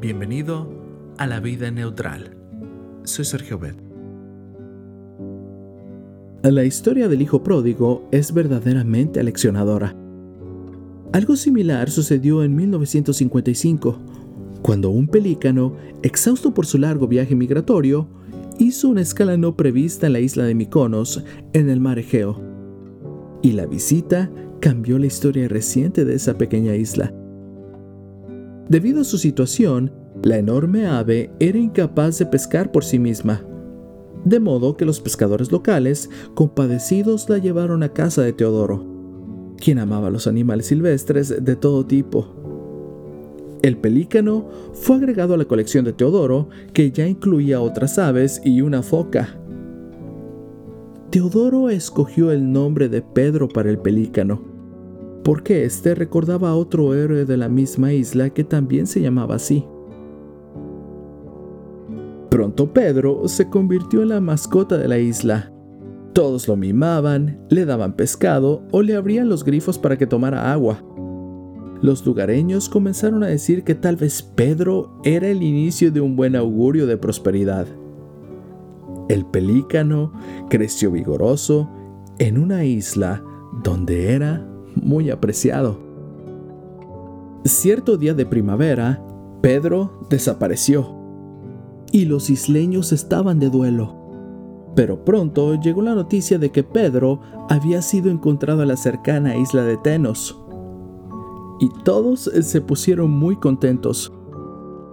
Bienvenido a la vida neutral. Soy Sergio Bet. La historia del hijo pródigo es verdaderamente aleccionadora. Algo similar sucedió en 1955, cuando un pelícano, exhausto por su largo viaje migratorio, hizo una escala no prevista en la isla de Mykonos, en el mar Egeo. Y la visita cambió la historia reciente de esa pequeña isla. Debido a su situación, la enorme ave era incapaz de pescar por sí misma, de modo que los pescadores locales, compadecidos, la llevaron a casa de Teodoro, quien amaba los animales silvestres de todo tipo. El pelícano fue agregado a la colección de Teodoro, que ya incluía otras aves y una foca. Teodoro escogió el nombre de Pedro para el pelícano, porque éste recordaba a otro héroe de la misma isla que también se llamaba así. Pronto Pedro se convirtió en la mascota de la isla. Todos lo mimaban, le daban pescado o le abrían los grifos para que tomara agua. Los lugareños comenzaron a decir que tal vez Pedro era el inicio de un buen augurio de prosperidad. El pelícano creció vigoroso en una isla donde era muy apreciado. Cierto día de primavera, Pedro desapareció y los isleños estaban de duelo. Pero pronto llegó la noticia de que Pedro había sido encontrado en la cercana isla de Tenos. Y todos se pusieron muy contentos.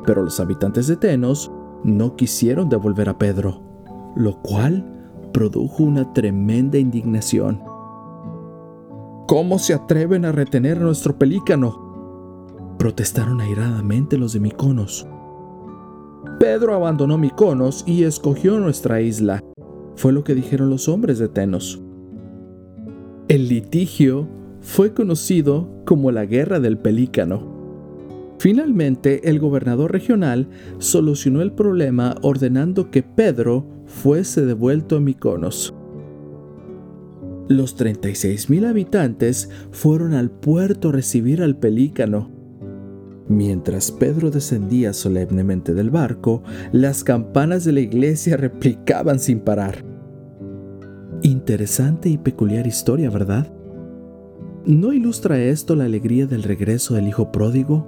Pero los habitantes de Tenos no quisieron devolver a Pedro, lo cual produjo una tremenda indignación. ¿Cómo se atreven a retener a nuestro pelícano? Protestaron airadamente los de Miconos. Pedro abandonó Miconos y escogió nuestra isla, fue lo que dijeron los hombres de Tenos. El litigio fue conocido como la Guerra del Pelícano. Finalmente, el gobernador regional solucionó el problema ordenando que Pedro fuese devuelto a Miconos. Los 36.000 habitantes fueron al puerto a recibir al pelícano. Mientras Pedro descendía solemnemente del barco, las campanas de la iglesia replicaban sin parar. Interesante y peculiar historia, ¿verdad? ¿No ilustra esto la alegría del regreso del Hijo pródigo?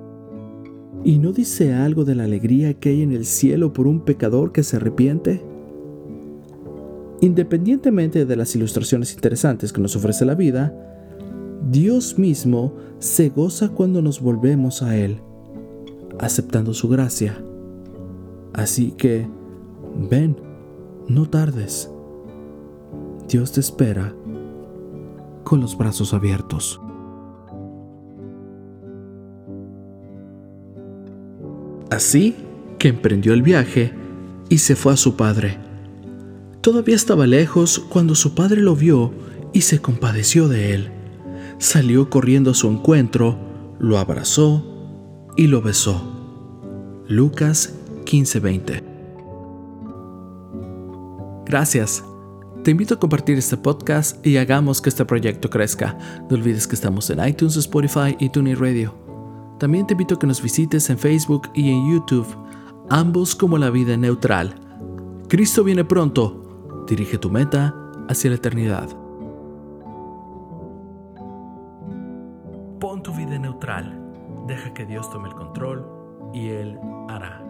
¿Y no dice algo de la alegría que hay en el cielo por un pecador que se arrepiente? Independientemente de las ilustraciones interesantes que nos ofrece la vida, Dios mismo se goza cuando nos volvemos a Él, aceptando su gracia. Así que, ven, no tardes. Dios te espera con los brazos abiertos. Así que emprendió el viaje y se fue a su padre Todavía estaba lejos cuando su padre lo vio y se compadeció de él. Salió corriendo a su encuentro, lo abrazó y lo besó. Lucas 15:20 Gracias. Te invito a compartir este podcast y hagamos que este proyecto crezca. No olvides que estamos en iTunes, Spotify y TuneIn Radio. También te invito a que nos visites en Facebook y en YouTube, ambos como la vida neutral. Cristo viene pronto Dirige tu meta hacia la eternidad. Pon tu vida neutral. Deja que Dios tome el control y Él hará.